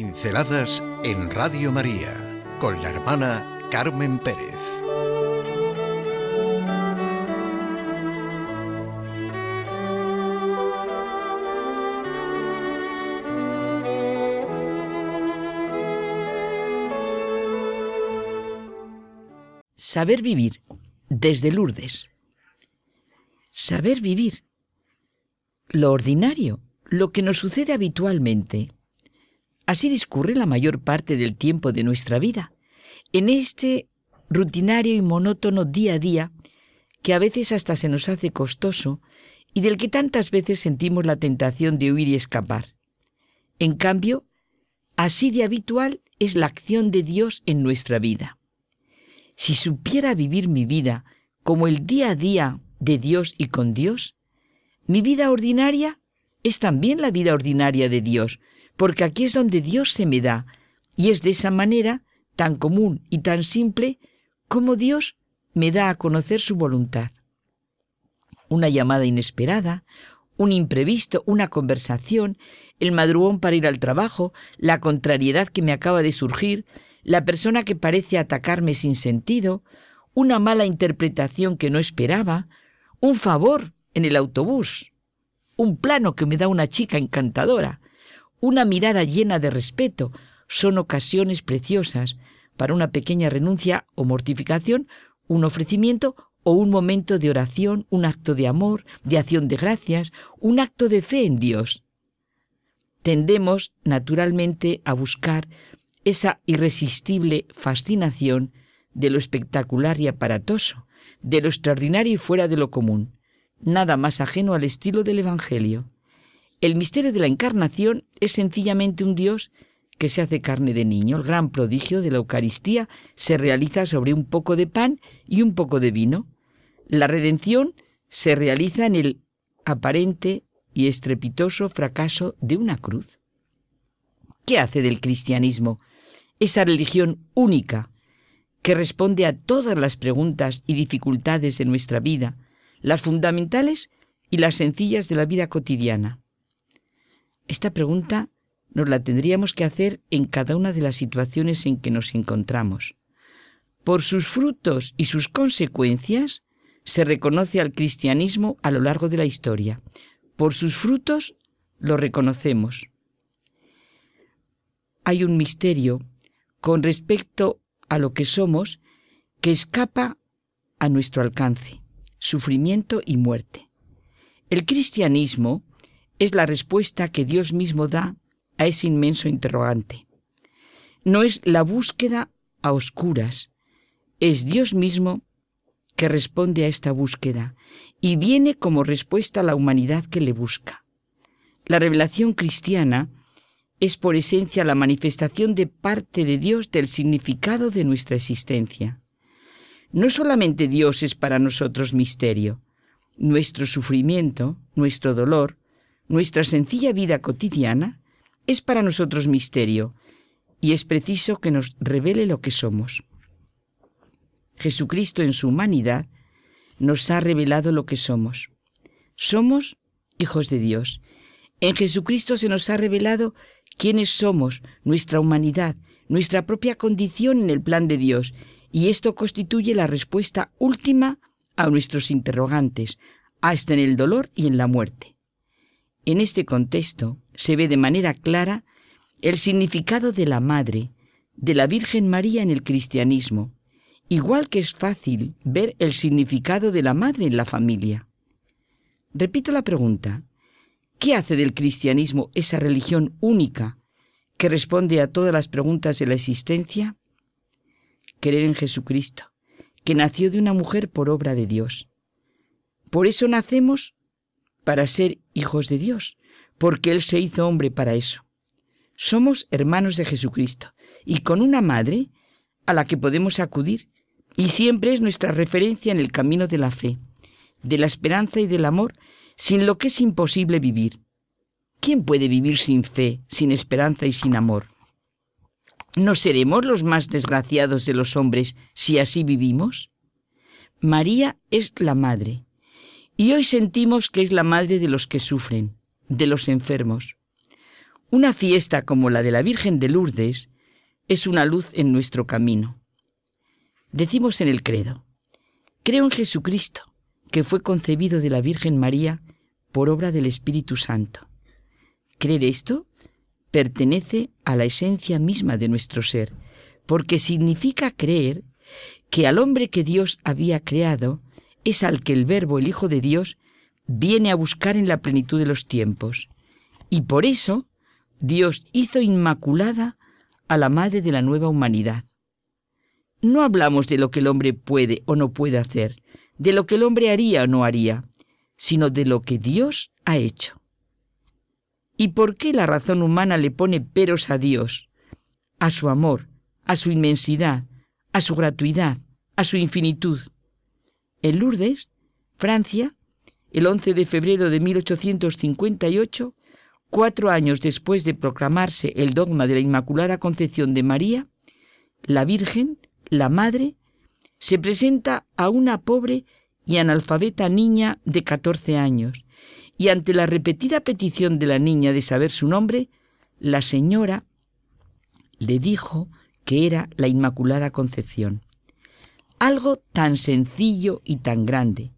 Pinceladas en Radio María con la hermana Carmen Pérez. Saber vivir desde Lourdes. Saber vivir. Lo ordinario, lo que nos sucede habitualmente. Así discurre la mayor parte del tiempo de nuestra vida, en este rutinario y monótono día a día que a veces hasta se nos hace costoso y del que tantas veces sentimos la tentación de huir y escapar. En cambio, así de habitual es la acción de Dios en nuestra vida. Si supiera vivir mi vida como el día a día de Dios y con Dios, mi vida ordinaria es también la vida ordinaria de Dios, porque aquí es donde Dios se me da, y es de esa manera tan común y tan simple como Dios me da a conocer su voluntad. Una llamada inesperada, un imprevisto, una conversación, el madrugón para ir al trabajo, la contrariedad que me acaba de surgir, la persona que parece atacarme sin sentido, una mala interpretación que no esperaba, un favor en el autobús, un plano que me da una chica encantadora, una mirada llena de respeto, son ocasiones preciosas para una pequeña renuncia o mortificación, un ofrecimiento o un momento de oración, un acto de amor, de acción de gracias, un acto de fe en Dios. Tendemos, naturalmente, a buscar esa irresistible fascinación de lo espectacular y aparatoso, de lo extraordinario y fuera de lo común, nada más ajeno al estilo del Evangelio. El misterio de la encarnación es sencillamente un Dios que se hace carne de niño. El gran prodigio de la Eucaristía se realiza sobre un poco de pan y un poco de vino. La redención se realiza en el aparente y estrepitoso fracaso de una cruz. ¿Qué hace del cristianismo esa religión única que responde a todas las preguntas y dificultades de nuestra vida, las fundamentales y las sencillas de la vida cotidiana? Esta pregunta nos la tendríamos que hacer en cada una de las situaciones en que nos encontramos. Por sus frutos y sus consecuencias se reconoce al cristianismo a lo largo de la historia. Por sus frutos lo reconocemos. Hay un misterio con respecto a lo que somos que escapa a nuestro alcance, sufrimiento y muerte. El cristianismo es la respuesta que Dios mismo da a ese inmenso interrogante. No es la búsqueda a oscuras, es Dios mismo que responde a esta búsqueda y viene como respuesta a la humanidad que le busca. La revelación cristiana es por esencia la manifestación de parte de Dios del significado de nuestra existencia. No solamente Dios es para nosotros misterio, nuestro sufrimiento, nuestro dolor, nuestra sencilla vida cotidiana es para nosotros misterio y es preciso que nos revele lo que somos. Jesucristo en su humanidad nos ha revelado lo que somos. Somos hijos de Dios. En Jesucristo se nos ha revelado quiénes somos, nuestra humanidad, nuestra propia condición en el plan de Dios, y esto constituye la respuesta última a nuestros interrogantes, hasta en el dolor y en la muerte. En este contexto se ve de manera clara el significado de la Madre, de la Virgen María en el cristianismo, igual que es fácil ver el significado de la Madre en la familia. Repito la pregunta, ¿qué hace del cristianismo esa religión única que responde a todas las preguntas de la existencia? Creer en Jesucristo, que nació de una mujer por obra de Dios. Por eso nacemos para ser hijos de Dios, porque Él se hizo hombre para eso. Somos hermanos de Jesucristo y con una madre a la que podemos acudir y siempre es nuestra referencia en el camino de la fe, de la esperanza y del amor, sin lo que es imposible vivir. ¿Quién puede vivir sin fe, sin esperanza y sin amor? ¿No seremos los más desgraciados de los hombres si así vivimos? María es la madre, y hoy sentimos que es la madre de los que sufren, de los enfermos. Una fiesta como la de la Virgen de Lourdes es una luz en nuestro camino. Decimos en el credo, creo en Jesucristo, que fue concebido de la Virgen María por obra del Espíritu Santo. Creer esto pertenece a la esencia misma de nuestro ser, porque significa creer que al hombre que Dios había creado es al que el Verbo, el Hijo de Dios, viene a buscar en la plenitud de los tiempos. Y por eso Dios hizo inmaculada a la madre de la nueva humanidad. No hablamos de lo que el hombre puede o no puede hacer, de lo que el hombre haría o no haría, sino de lo que Dios ha hecho. ¿Y por qué la razón humana le pone peros a Dios, a su amor, a su inmensidad, a su gratuidad, a su infinitud? En Lourdes, Francia, el 11 de febrero de 1858, Cuatro años después de proclamarse el dogma de la Inmaculada Concepción de María, la Virgen, la Madre, se presenta a una pobre y analfabeta niña de 14 años, y ante la repetida petición de la niña de saber su nombre, la señora le dijo que era la Inmaculada Concepción. Algo tan sencillo y tan grande,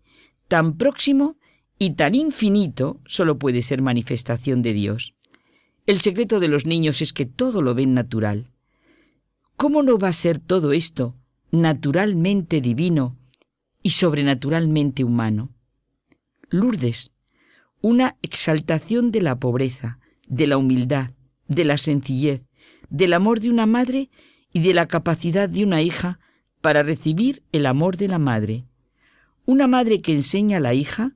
tan próximo y tan infinito solo puede ser manifestación de Dios. El secreto de los niños es que todo lo ven natural. ¿Cómo no va a ser todo esto naturalmente divino y sobrenaturalmente humano? Lourdes, una exaltación de la pobreza, de la humildad, de la sencillez, del amor de una madre y de la capacidad de una hija para recibir el amor de la madre. Una madre que enseña a la hija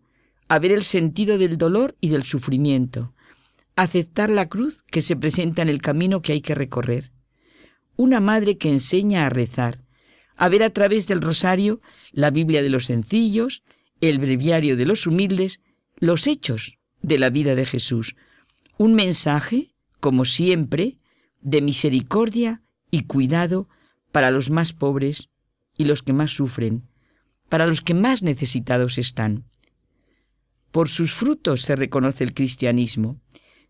a ver el sentido del dolor y del sufrimiento, aceptar la cruz que se presenta en el camino que hay que recorrer. Una madre que enseña a rezar, a ver a través del rosario la Biblia de los sencillos, el breviario de los humildes, los hechos de la vida de Jesús. Un mensaje, como siempre, de misericordia y cuidado para los más pobres y los que más sufren, para los que más necesitados están. Por sus frutos se reconoce el cristianismo,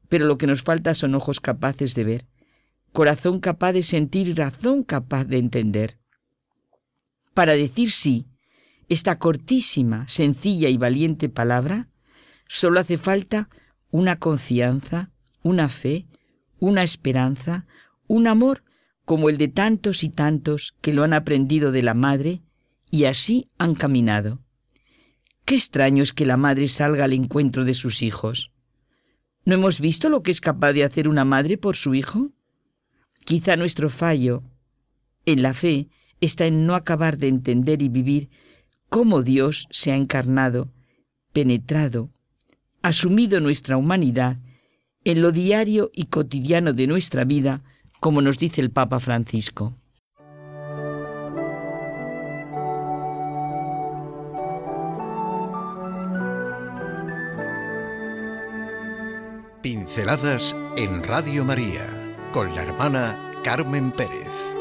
pero lo que nos falta son ojos capaces de ver, corazón capaz de sentir y razón capaz de entender. Para decir sí, esta cortísima, sencilla y valiente palabra, solo hace falta una confianza, una fe, una esperanza, un amor como el de tantos y tantos que lo han aprendido de la Madre y así han caminado. Qué extraño es que la madre salga al encuentro de sus hijos. ¿No hemos visto lo que es capaz de hacer una madre por su hijo? Quizá nuestro fallo en la fe está en no acabar de entender y vivir cómo Dios se ha encarnado, penetrado, asumido nuestra humanidad en lo diario y cotidiano de nuestra vida, como nos dice el Papa Francisco. Pinceladas en Radio María con la hermana Carmen Pérez.